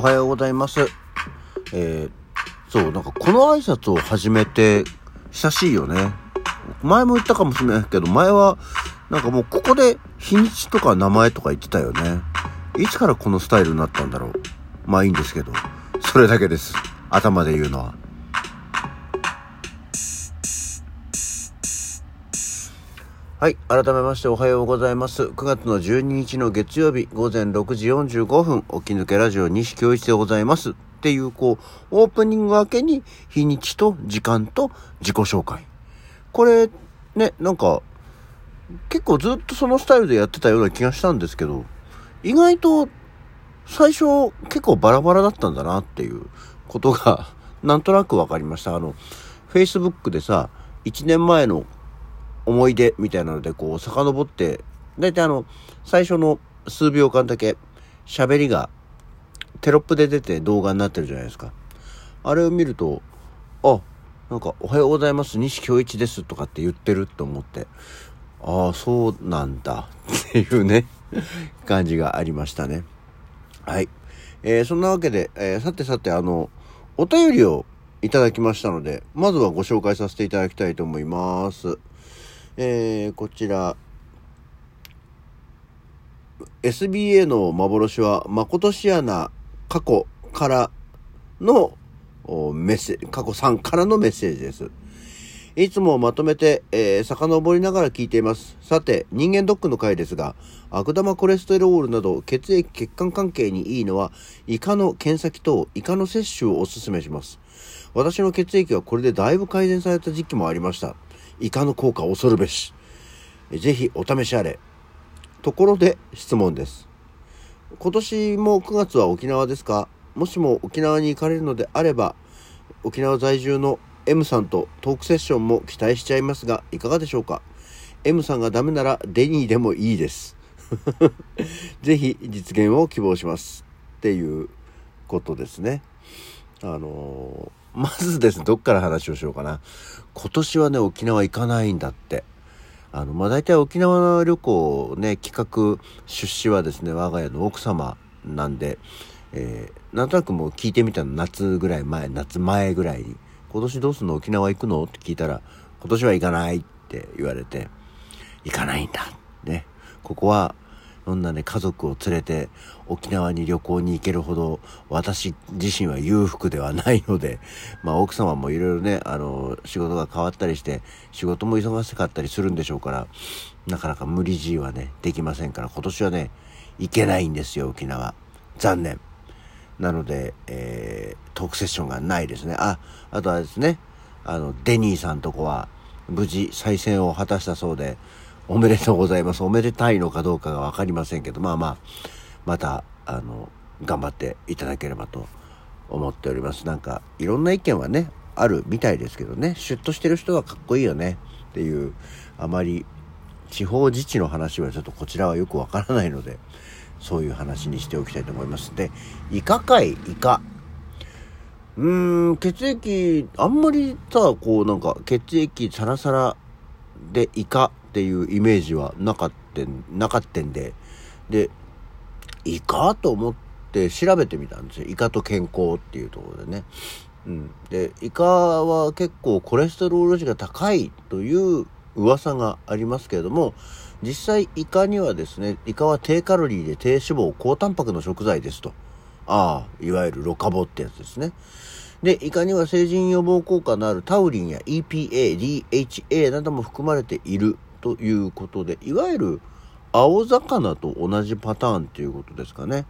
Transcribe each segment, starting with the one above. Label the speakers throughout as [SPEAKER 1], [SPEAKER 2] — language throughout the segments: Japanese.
[SPEAKER 1] おはようございます。えー、そう、なんかこの挨拶を始めて久しいよね。前も言ったかもしれないけど、前はなんかもうここで日にちとか名前とか言ってたよね。いつからこのスタイルになったんだろう。まあいいんですけど。それだけです。頭で言うのは。はい。改めましておはようございます。9月の12日の月曜日午前6時45分、起き抜けラジオ西京一でございます。っていう、こう、オープニング明けに日にちと時間と自己紹介。これ、ね、なんか、結構ずっとそのスタイルでやってたような気がしたんですけど、意外と最初結構バラバラだったんだなっていうことがなんとなく分かりました。あの、Facebook でさ、1年前の思い出みたいなのでこう遡って、だいたいあの、最初の数秒間だけ喋りがテロップで出て動画になってるじゃないですか。あれを見ると、あ、なんか、おはようございます、西京一ですとかって言ってると思って、ああ、そうなんだっていうね感じがありましたね。はい。えー、そんなわけで、えー、さてさて、あの、お便りをいただきましたので、まずはご紹介させていただきたいと思います。えー、こちら、SBA の幻は、まことしやな過去からのメッセージ、過去3からのメッセージです。いつもまとめて、えー、遡りながら聞いています。さて、人間ドックの回ですが、悪玉コレステロールなど血液血管関係にいいのは、イカの検査機とイカの摂取をお勧めします。私の血液はこれでだいぶ改善された時期もありました。イカの効果恐るべし。ぜひお試しあれ。ところで質問です。今年も9月は沖縄ですか？もしも沖縄に行かれるのであれば、沖縄在住の M さんとトークセッションも期待しちゃいますが、いかがでしょうか ?M さんがダメならデニーでもいいです。ぜひ実現を希望します。っていうことですね。あのー、まずですね、どっから話をしようかな。今年はね、沖縄行かないんだって。あの、まあ、大体沖縄旅行ね、企画、出資はですね、我が家の奥様なんで、えー、なんとなくもう聞いてみたの夏ぐらい前、夏前ぐらいに、今年どうすんの？沖縄行くの？って聞いたら、今年は行かないって言われて、行かないんだ。ね。ここはそんなね、家族を連れて沖縄に旅行に行けるほど私自身は裕福ではないので、まあ奥様もいろいろね、あの、仕事が変わったりして、仕事も忙しかったりするんでしょうから、なかなか無理強いはね、できませんから、今年はね、行けないんですよ、沖縄。残念。なので、えー、トークセッションがないですね。あ、あとはですね、あの、デニーさんとこは、無事再選を果たしたそうで、おめでとうございます。おめでたいのかどうかがわかりませんけど、まあまあ、また、あの、頑張っていただければと思っております。なんか、いろんな意見はね、あるみたいですけどね、シュッとしてる人はかっこいいよねっていう、あまり地方自治の話はちょっとこちらはよくわからないので、そういう話にしておきたいと思います。で、イカ界、イカ。うーん、血液、あんまりさ、こうなんか血液サラサラでイカっていうイメージはなかったなかったんで、で、イカと思って調べてみたんですよ。イカと健康っていうところでね。うん。で、イカは結構コレステロール値が高いという噂がありますけれども、実際イカにはですね、イカは低カロリーで低脂肪、高タンパクの食材ですと。ああ、いわゆるロカボってやつですね。で、イカには成人予防効果のあるタウリンや EPA、DHA なども含まれているということで、いわゆる青魚と同じパターンということですかね。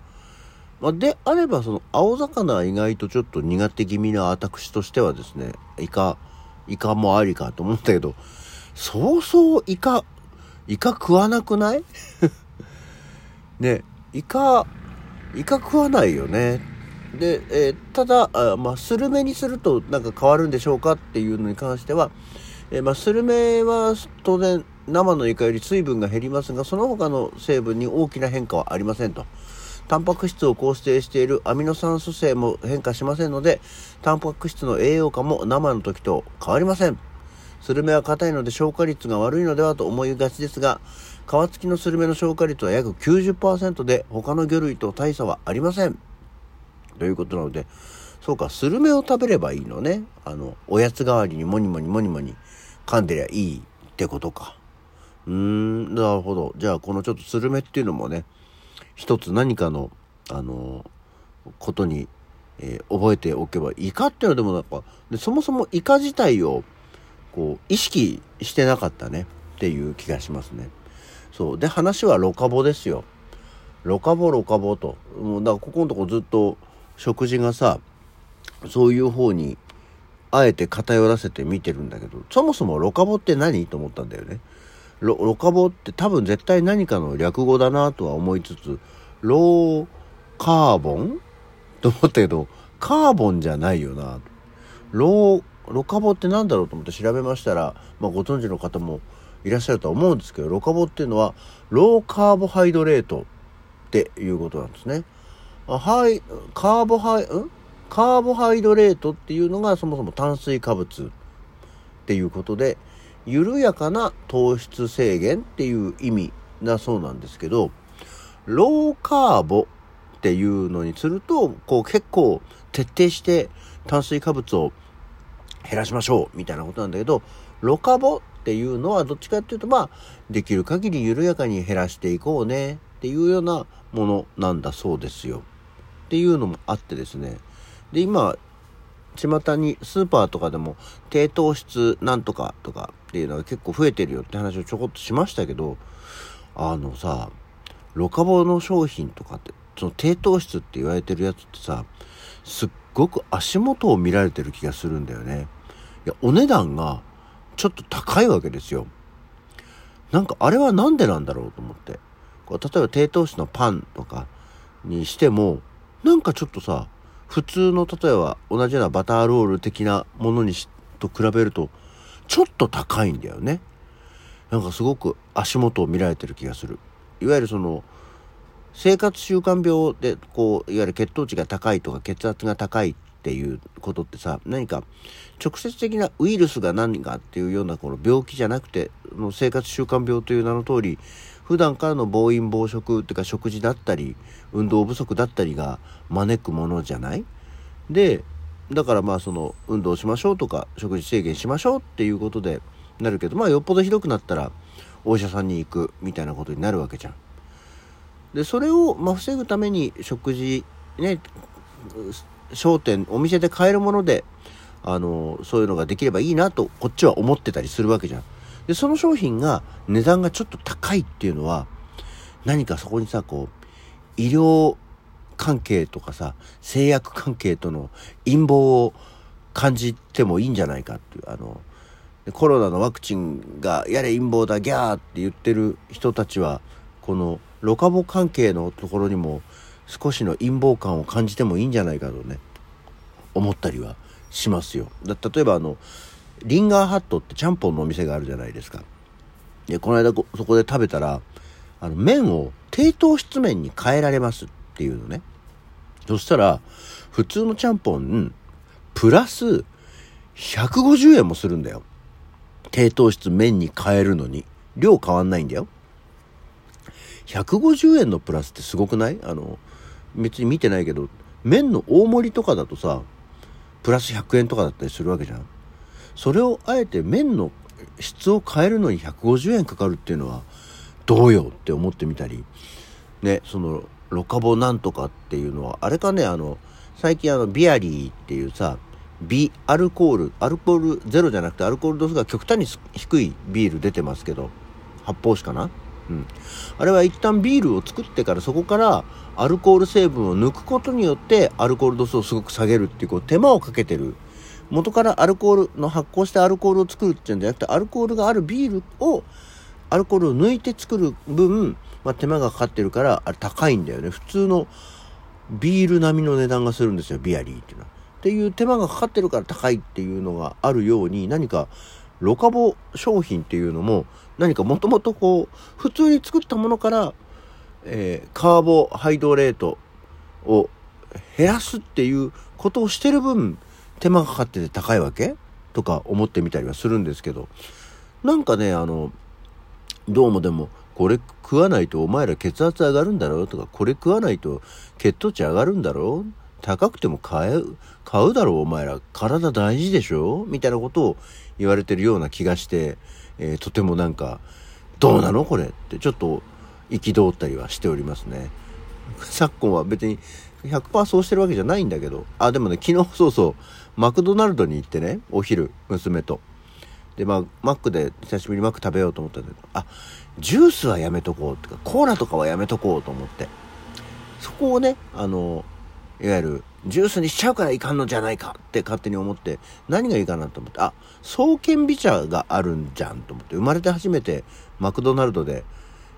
[SPEAKER 1] まあ、であれば、その青魚は意外とちょっと苦手気味な私としてはですね、イカ、イカもありかと思ったけど、そうそうイカ、イカ食わなくない？ね、イカ、イカ食わないよね。で、えー、ただ、あまあ、スルメにするとなんか変わるんでしょうかっていうのに関しては、えー、まあ、スルメは当然生のイカより水分が減りますが、その他の成分に大きな変化はありませんと。タンパク質を構成しているアミノ酸組成も変化しませんので、タンパク質の栄養価も生の時と変わりません。スルメは硬いので消化率が悪いのではと思いがちですが、皮付きのスルメの消化率は約90%で他の魚類と大差はありません。ということなので、そうか、スルメを食べればいいのね。あの、おやつ代わりにモニモニモニモニ噛んでりゃいいってことか。うーん、なるほど。じゃあ、このちょっとスルメっていうのもね、一つ何かの、あの、ことに、えー、覚えておけば、イカっていうのはでもなんか、でそもそもイカ自体を、こう、意識してなかったねっていう気がしますね。そう。で、話はロカボですよ。ロカボロカボと。もうだからここのとこずっと食事がさ、そういう方に、あえて偏らせて見てるんだけど、そもそもロカボって何と思ったんだよね。ロロカボって多分絶対何かの略語だなとは思いつつ、ローカーボンと思ったけど、カーボンじゃないよな。ロー、ロカボって何だろうと思って調べましたら、まあご存知の方もいらっしゃるとは思うんですけど、ロカボっていうのは、ローカーボハイドレートっていうことなんですね。はい、カーボハイ、ん？カーボハイドレートっていうのがそもそも炭水化物っていうことで、緩やかな糖質制限っていう意味だそうなんですけど、ローカーボっていうのにすると、こう結構徹底して炭水化物を減らしましょうみたいなことなんだけど、ロカボっていうのはどっちかっていうと、まあ、できる限り緩やかに減らしていこうねっていうようなものなんだそうですよ。っていうのもあってですね。で、今、巷にスーパーとかでも低糖質なんとかとかっていうのが結構増えてるよって話をちょこっとしましたけど、あのさ、ロカボの商品とかって、その低糖質って言われてるやつってさ、すっごく足元を見られてる気がするんだよね。いや、お値段がちょっと高いわけですよ。なんかあれはなんでなんだろうと思って。こう例えば低糖質のパンとかにしても、なんかちょっとさ、普通の例えば同じようなバターロール的なものにしと比べると、ちょっと高いんだよね。なんかすごく足元を見られてる気がする。いわゆるその、生活習慣病で、こう、いわゆる血糖値が高いとか血圧が高いっていうことってさ、何か直接的なウイルスが何かっていうようなこの病気じゃなくて、の生活習慣病という名の通り、普段からの暴飲暴食っていうか食事だったり、運動不足だったりが招くものじゃない？で、だからまあその運動しましょうとか食事制限しましょうっていうことでなるけど、まあよっぽどひどくなったらお医者さんに行くみたいなことになるわけじゃん。で、それをまあ防ぐために食事、ね、商店、お店で買えるもので、あの、そういうのができればいいなとこっちは思ってたりするわけじゃん。で、その商品が値段がちょっと高いっていうのは、何かそこにさ、こう、医療関係とかさ、製薬関係との陰謀を感じてもいいんじゃないかっていう、あの、コロナのワクチンがやれ陰謀だギャーって言ってる人たちは、このロカボ関係のところにも少しの陰謀感を感じてもいいんじゃないかとね、思ったりはしますよ。だ例えばあの、リンガーハットってちゃんぽんのお店があるじゃないですか。で、この間そこで食べたら、あの、麺を低糖質麺に変えられますっていうのね。そしたら、普通のちゃんぽん、プラス150円もするんだよ。低糖質麺に変えるのに。量変わんないんだよ。150円のプラスってすごくない？あの、別に見てないけど、麺の大盛りとかだとさ、プラス100円とかだったりするわけじゃん。それをあえて麺の質を変えるのに150円かかるっていうのはどうよって思ってみたりねそのロカボなんとかっていうのはあれかねあの最近あのビアリーっていうさビアルコールアルコールゼロじゃなくてアルコール度数が極端に低いビール出てますけど発泡酒かな？うん、あれは一旦ビールを作ってからそこからアルコール成分を抜くことによってアルコール度数をすごく下げるっていうこう手間をかけてる。元からアルコールの発酵してアルコールを作るっていうんじゃなくて、アルコールがあるビールを、アルコールを抜いて作る分、まあ、手間がかかってるから、あれ高いんだよね。普通のビール並みの値段がするんですよ、ビアリーっていうのは。っていう手間がかかってるから高いっていうのがあるように、何か、ロカボ商品っていうのも、何かもともとこう、普通に作ったものから、えー、カーボハイドレートを減らすっていうことをしてる分、手間がかかってて高いわけ？とか思ってみたりはするんですけど、なんかね、あの、どうもでも、これ食わないとお前ら血圧上がるんだろうとか、これ食わないと血糖値上がるんだろう？高くても買う、買うだろうお前ら。体大事でしょ？みたいなことを言われてるような気がして、えー、とてもなんか、どうなの？これってちょっと憤ったりはしておりますね。昨今は別に100%そうしてるわけじゃないんだけど、あ、でもね、昨日そうそう、マクドナルドに行ってね、お昼、娘と。で、まあ、マックで久しぶりにマック食べようと思ったんだけど、あ、ジュースはやめとこうってか、コーラとかはやめとこうと思って。そこをね、あの、いわゆる、ジュースにしちゃうからいかんのじゃないかって勝手に思って、何がいいかなと思って、あ、創建美茶があるんじゃんと思って、生まれて初めてマクドナルドで、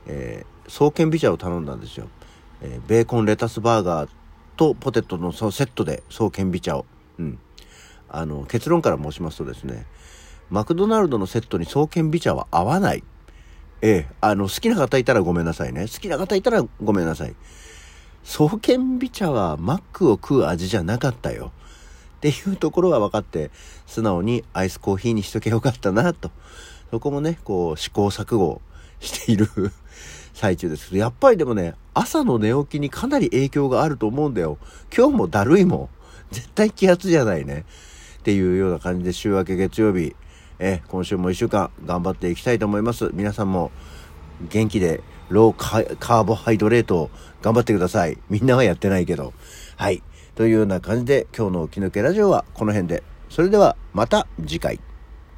[SPEAKER 1] えー、創建美茶を頼んだんですよ。えー、ベーコンレタスバーガーとポテトのそのセットで創建美茶を。うん。あの、結論から申しますとですね、マクドナルドのセットに創建美茶は合わない。ええ、あの、好きな方いたらごめんなさいね。好きな方いたらごめんなさい。創建美茶はマックを食う味じゃなかったよ。っていうところは分かって、素直にアイスコーヒーにしとけよかったな、と。そこもね、こう、試行錯誤している 最中ですけど、やっぱりでもね、朝の寝起きにかなり影響があると思うんだよ。今日もだるいもん。絶対気圧じゃないね。っていうような感じで週明け月曜日、え、今週も1週間頑張っていきたいと思います。皆さんも元気でローカーボハイドレートを頑張ってください。みんなはやってないけど。はい。というような感じで今日の起き抜けラジオはこの辺で。それではまた次回。